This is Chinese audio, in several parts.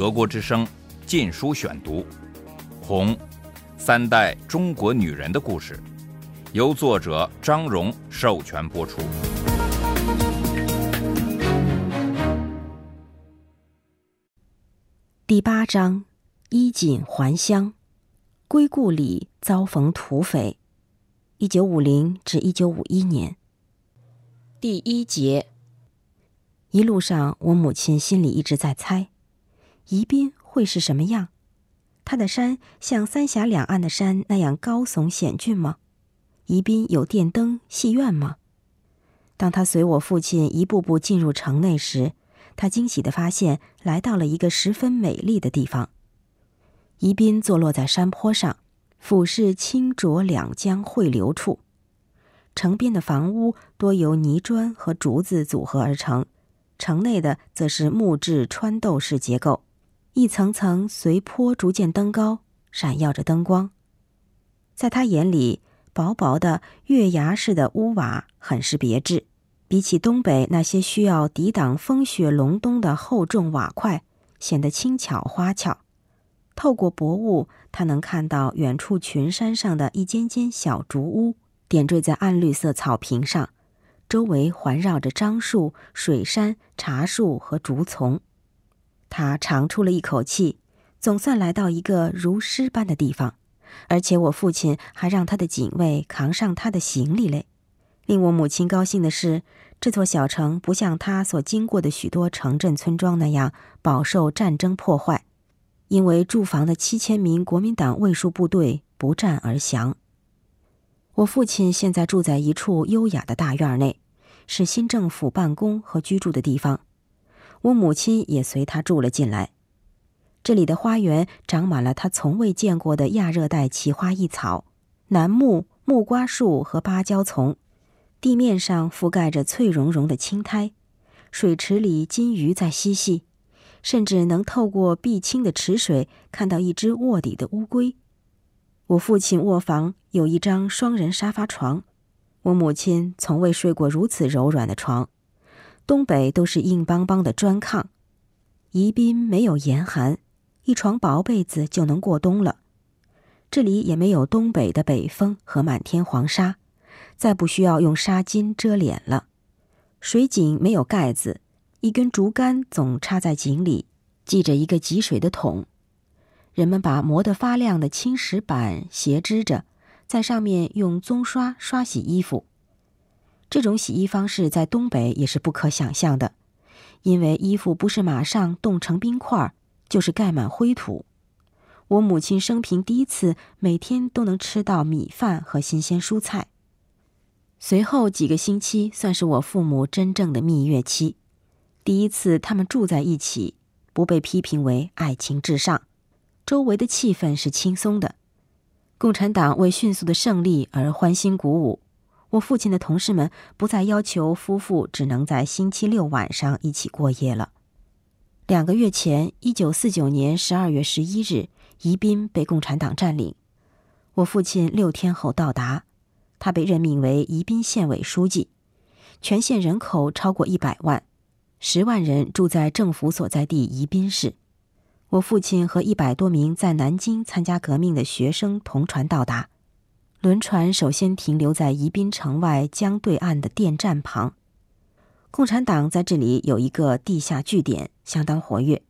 德国之声《禁书选读》，《红》，三代中国女人的故事，由作者张荣授权播出。第八章：衣锦还乡，归故里遭逢土匪。一九五零至一九五一年。第一节。一路上，我母亲心里一直在猜，宜宾会是什么样？它的山像三峡两岸的山那样高耸险峻吗？宜宾有电灯、戏院吗？当他随我父亲一步步进入城内时，他惊喜地发现来到了一个十分美丽的地方。宜宾坐落在山坡上。俯视清浊两江汇流处，城边的房屋多由泥砖和竹子组合而成，城内的则是木质穿斗式结构，一层层随坡逐渐登高，闪耀着灯光。在他眼里，薄薄的月牙似的屋瓦很是别致，比起东北那些需要抵挡风雪隆冬的厚重瓦块，显得轻巧花俏。透过薄雾，他能看到远处群山上的一间间小竹屋，点缀在暗绿色草坪上，周围环绕着樟树、水杉、茶树和竹丛。他长出了一口气，总算来到一个如诗般的地方，而且我父亲还让他的警卫扛上他的行李嘞。令我母亲高兴的是，这座小城不像他所经过的许多城镇村庄那样饱受战争破坏。因为驻防的七千名国民党卫戍部队不战而降。我父亲现在住在一处优雅的大院内，是新政府办公和居住的地方。我母亲也随他住了进来。这里的花园长满了他从未见过的亚热带奇花异草，楠木、木瓜树和芭蕉丛，地面上覆盖着翠茸茸的青苔，水池里金鱼在嬉戏。甚至能透过碧青的池水看到一只卧底的乌龟。我父亲卧房有一张双人沙发床，我母亲从未睡过如此柔软的床。东北都是硬邦邦的砖炕，宜宾没有严寒，一床薄被子就能过冬了。这里也没有东北的北风和满天黄沙，再不需要用纱巾遮脸了。水井没有盖子。一根竹竿总插在井里，系着一个汲水的桶。人们把磨得发亮的青石板斜支着，在上面用棕刷刷洗衣服。这种洗衣方式在东北也是不可想象的，因为衣服不是马上冻成冰块，就是盖满灰土。我母亲生平第一次每天都能吃到米饭和新鲜蔬菜。随后几个星期算是我父母真正的蜜月期。第一次，他们住在一起，不被批评为爱情至上，周围的气氛是轻松的。共产党为迅速的胜利而欢欣鼓舞。我父亲的同事们不再要求夫妇只能在星期六晚上一起过夜了。两个月前，一九四九年十二月十一日，宜宾被共产党占领。我父亲六天后到达，他被任命为宜宾县委书记，全县人口超过一百万。十万人住在政府所在地宜宾市。我父亲和一百多名在南京参加革命的学生同船到达。轮船首先停留在宜宾城外江对岸的电站旁。共产党在这里有一个地下据点，相当活跃。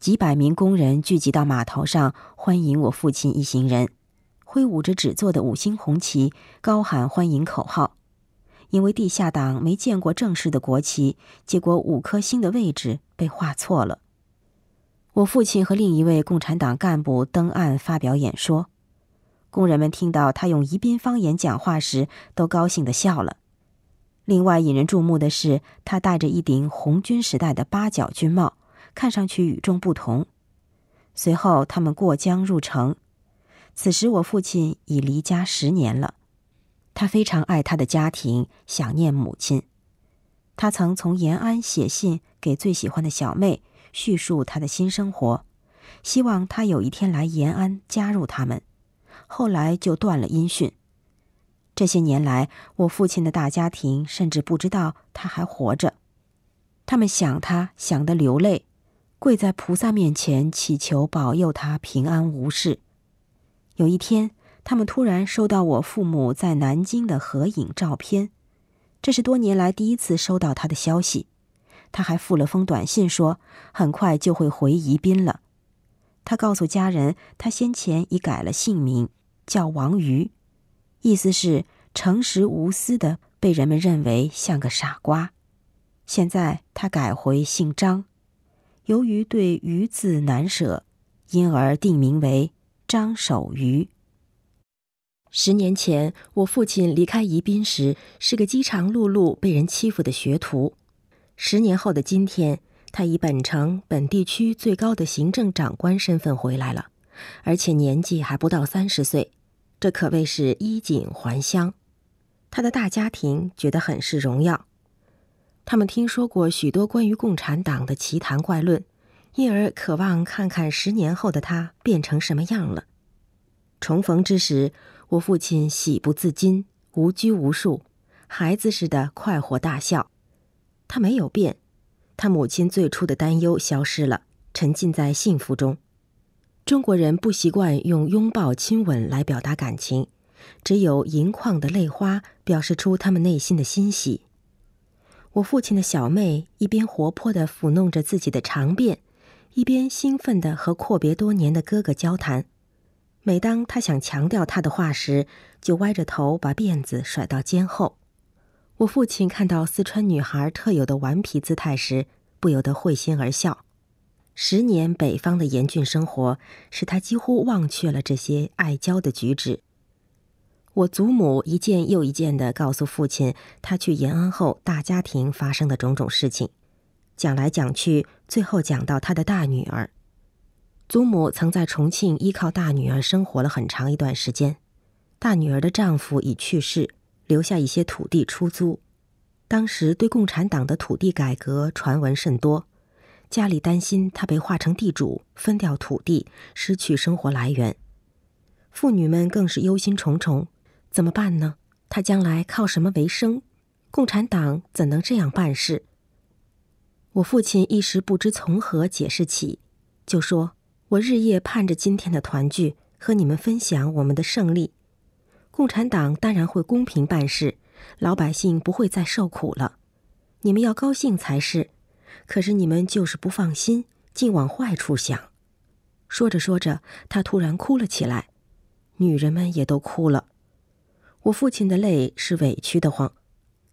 几百名工人聚集到码头上欢迎我父亲一行人，挥舞着纸做的五星红旗，高喊欢迎口号。因为地下党没见过正式的国旗，结果五颗星的位置被画错了。我父亲和另一位共产党干部登岸发表演说，工人们听到他用宜宾方言讲话时，都高兴地笑了。另外引人注目的是，他戴着一顶红军时代的八角军帽，看上去与众不同。随后他们过江入城，此时我父亲已离家十年了。他非常爱他的家庭，想念母亲。他曾从延安写信给最喜欢的小妹，叙述他的新生活，希望他有一天来延安加入他们。后来就断了音讯。这些年来，我父亲的大家庭甚至不知道他还活着。他们想他，想得流泪，跪在菩萨面前祈求保佑他平安无事。有一天，他们突然收到我父母在南京的合影照片，这是多年来第一次收到他的消息。他还附了封短信，说很快就会回宜宾了。他告诉家人，他先前已改了姓名，叫王瑜，意思是诚实无私的，被人们认为像个傻瓜。现在他改回姓张，由于对“瑜”字难舍，因而定名为。张守瑜。十年前，我父亲离开宜宾时，是个饥肠辘辘、被人欺负的学徒。十年后的今天，他以本城本地区最高的行政长官身份回来了，而且年纪还不到三十岁，这可谓是衣锦还乡。他的大家庭觉得很是荣耀，他们听说过许多关于共产党的奇谈怪论。因而渴望看看十年后的他变成什么样了。重逢之时，我父亲喜不自禁，无拘无束，孩子似的快活大笑。他没有变，他母亲最初的担忧消失了，沉浸在幸福中。中国人不习惯用拥抱、亲吻来表达感情，只有盈眶的泪花表示出他们内心的欣喜。我父亲的小妹一边活泼地抚弄着自己的长辫。一边兴奋地和阔别多年的哥哥交谈，每当他想强调他的话时，就歪着头把辫子甩到肩后。我父亲看到四川女孩特有的顽皮姿态时，不由得会心而笑。十年北方的严峻生活，使他几乎忘却了这些爱娇的举止。我祖母一件又一件地告诉父亲，他去延安后大家庭发生的种种事情。讲来讲去，最后讲到他的大女儿。祖母曾在重庆依靠大女儿生活了很长一段时间。大女儿的丈夫已去世，留下一些土地出租。当时对共产党的土地改革传闻甚多，家里担心他被划成地主，分掉土地，失去生活来源。妇女们更是忧心忡忡：怎么办呢？他将来靠什么为生？共产党怎能这样办事？我父亲一时不知从何解释起，就说：“我日夜盼着今天的团聚，和你们分享我们的胜利。共产党当然会公平办事，老百姓不会再受苦了。你们要高兴才是。可是你们就是不放心，竟往坏处想。”说着说着，他突然哭了起来，女人们也都哭了。我父亲的泪是委屈的慌，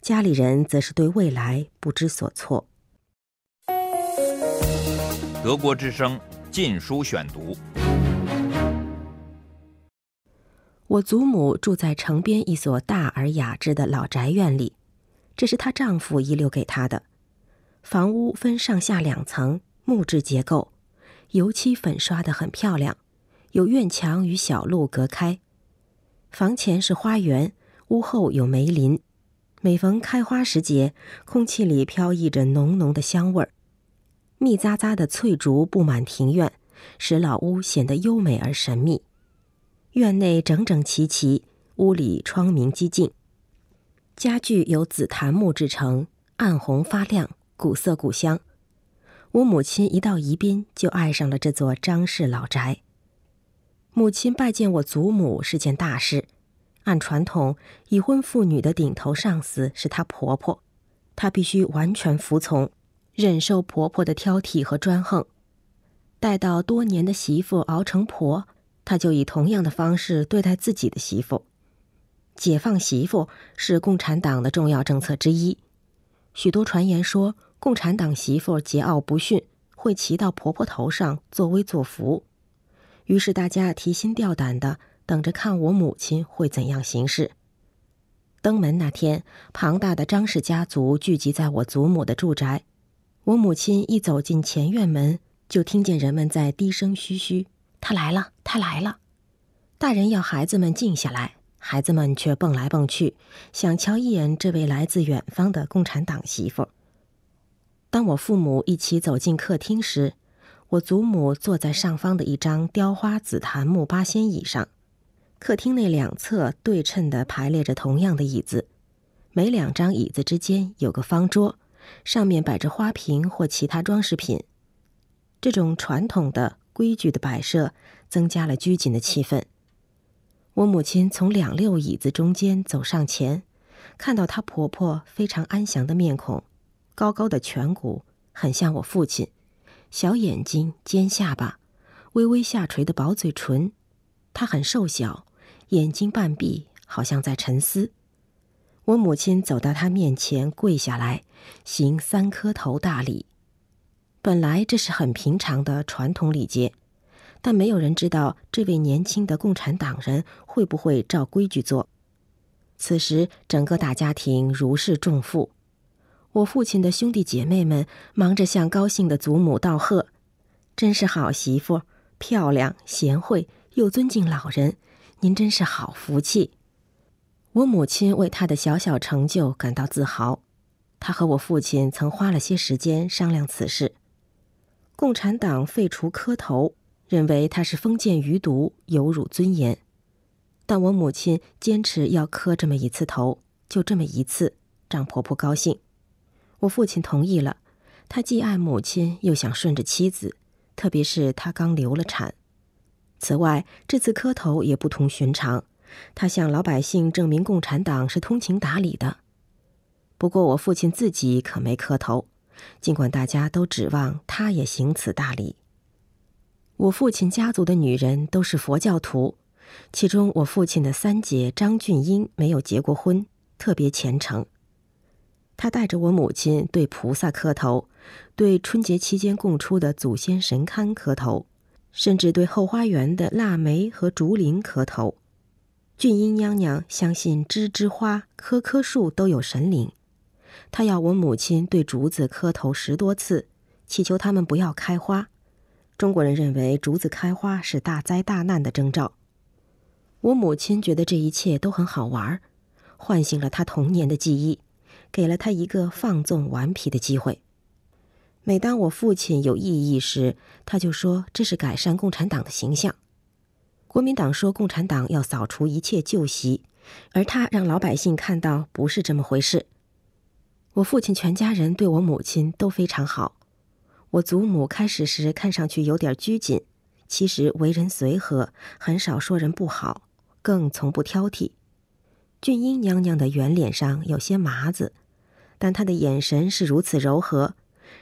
家里人则是对未来不知所措。德国之声《禁书选读》。我祖母住在城边一所大而雅致的老宅院里，这是她丈夫遗留给她的。房屋分上下两层，木质结构，油漆粉刷的很漂亮，有院墙与小路隔开。房前是花园，屋后有梅林，每逢开花时节，空气里飘溢着浓浓的香味儿。密匝匝的翠竹布满庭院，使老屋显得优美而神秘。院内整整齐齐，屋里窗明几净。家具由紫檀木制成，暗红发亮，古色古香。我母亲一到宜宾，就爱上了这座张氏老宅。母亲拜见我祖母是件大事，按传统，已婚妇女的顶头上司是她婆婆，她必须完全服从。忍受婆婆的挑剔和专横，待到多年的媳妇熬成婆，他就以同样的方式对待自己的媳妇。解放媳妇是共产党的重要政策之一。许多传言说，共产党媳妇桀骜不驯，会骑到婆婆头上作威作福。于是大家提心吊胆的等着看我母亲会怎样行事。登门那天，庞大的张氏家族聚集在我祖母的住宅。我母亲一走进前院门，就听见人们在低声嘘嘘：“他来了，他来了。”大人要孩子们静下来，孩子们却蹦来蹦去，想瞧一眼这位来自远方的共产党媳妇。当我父母一起走进客厅时，我祖母坐在上方的一张雕花紫檀木八仙椅上。客厅内两侧对称的排列着同样的椅子，每两张椅子之间有个方桌。上面摆着花瓶或其他装饰品。这种传统的规矩的摆设增加了拘谨的气氛。我母亲从两溜椅子中间走上前，看到她婆婆非常安详的面孔，高高的颧骨很像我父亲，小眼睛、尖下巴，微微下垂的薄嘴唇。她很瘦小，眼睛半闭，好像在沉思。我母亲走到她面前，跪下来，行三磕头大礼。本来这是很平常的传统礼节。但没有人知道这位年轻的共产党人会不会照规矩做。此时，整个大家庭如释重负。我父亲的兄弟姐妹们忙着向高兴的祖母道贺：“真是好媳妇，漂亮、贤惠又尊敬老人，您真是好福气。”我母亲为她的小小成就感到自豪。她和我父亲曾花了些时间商量此事。共产党废除磕头。认为他是封建余毒，有辱尊严，但我母亲坚持要磕这么一次头，就这么一次，让婆婆高兴。我父亲同意了，他既爱母亲，又想顺着妻子，特别是他刚流了产。此外，这次磕头也不同寻常，他向老百姓证明共产党是通情达理的。不过我父亲自己可没磕头，尽管大家都指望他也行此大礼。我父亲家族的女人都是佛教徒，其中我父亲的三姐张俊英没有结过婚，特别虔诚。她带着我母亲对菩萨磕头，对春节期间供出的祖先神龛磕头，甚至对后花园的腊梅和竹林磕头。俊英娘娘相信枝枝花、棵棵树都有神灵，他要我母亲对竹子磕头十多次，祈求他们不要开花。中国人认为竹子开花是大灾大难的征兆。我母亲觉得这一切都很好玩，唤醒了她童年的记忆，给了她一个放纵顽皮的机会。每当我父亲有异议时，他就说这是改善共产党的形象。国民党说共产党要扫除一切旧习，而他让老百姓看到不是这么回事。我父亲全家人对我母亲都非常好。我祖母开始时看上去有点拘谨，其实为人随和，很少说人不好，更从不挑剔。俊英娘娘的圆脸上有些麻子，但她的眼神是如此柔和，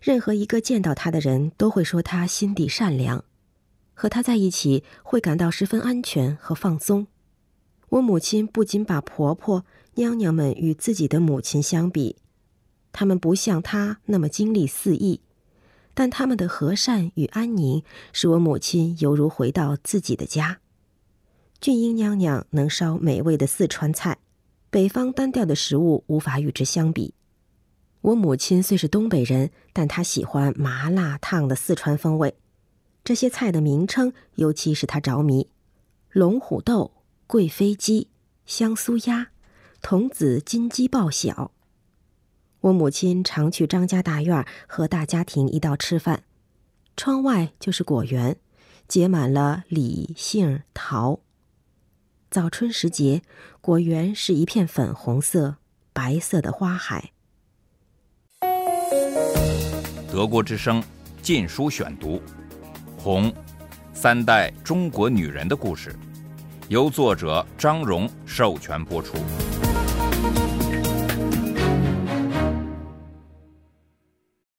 任何一个见到她的人都会说她心地善良，和她在一起会感到十分安全和放松。我母亲不仅把婆婆娘娘们与自己的母亲相比，他们不像她那么精力四溢。但他们的和善与安宁，使我母亲犹如回到自己的家。俊英娘娘能烧美味的四川菜，北方单调的食物无法与之相比。我母亲虽是东北人，但她喜欢麻辣烫的四川风味。这些菜的名称，尤其是她着迷：龙虎豆、贵妃鸡、香酥鸭、童子金鸡爆小。我母亲常去张家大院和大家庭一道吃饭，窗外就是果园，结满了李、杏、桃。早春时节，果园是一片粉红色、白色的花海。德国之声《禁书选读》，《红》，三代中国女人的故事，由作者张荣授权播出。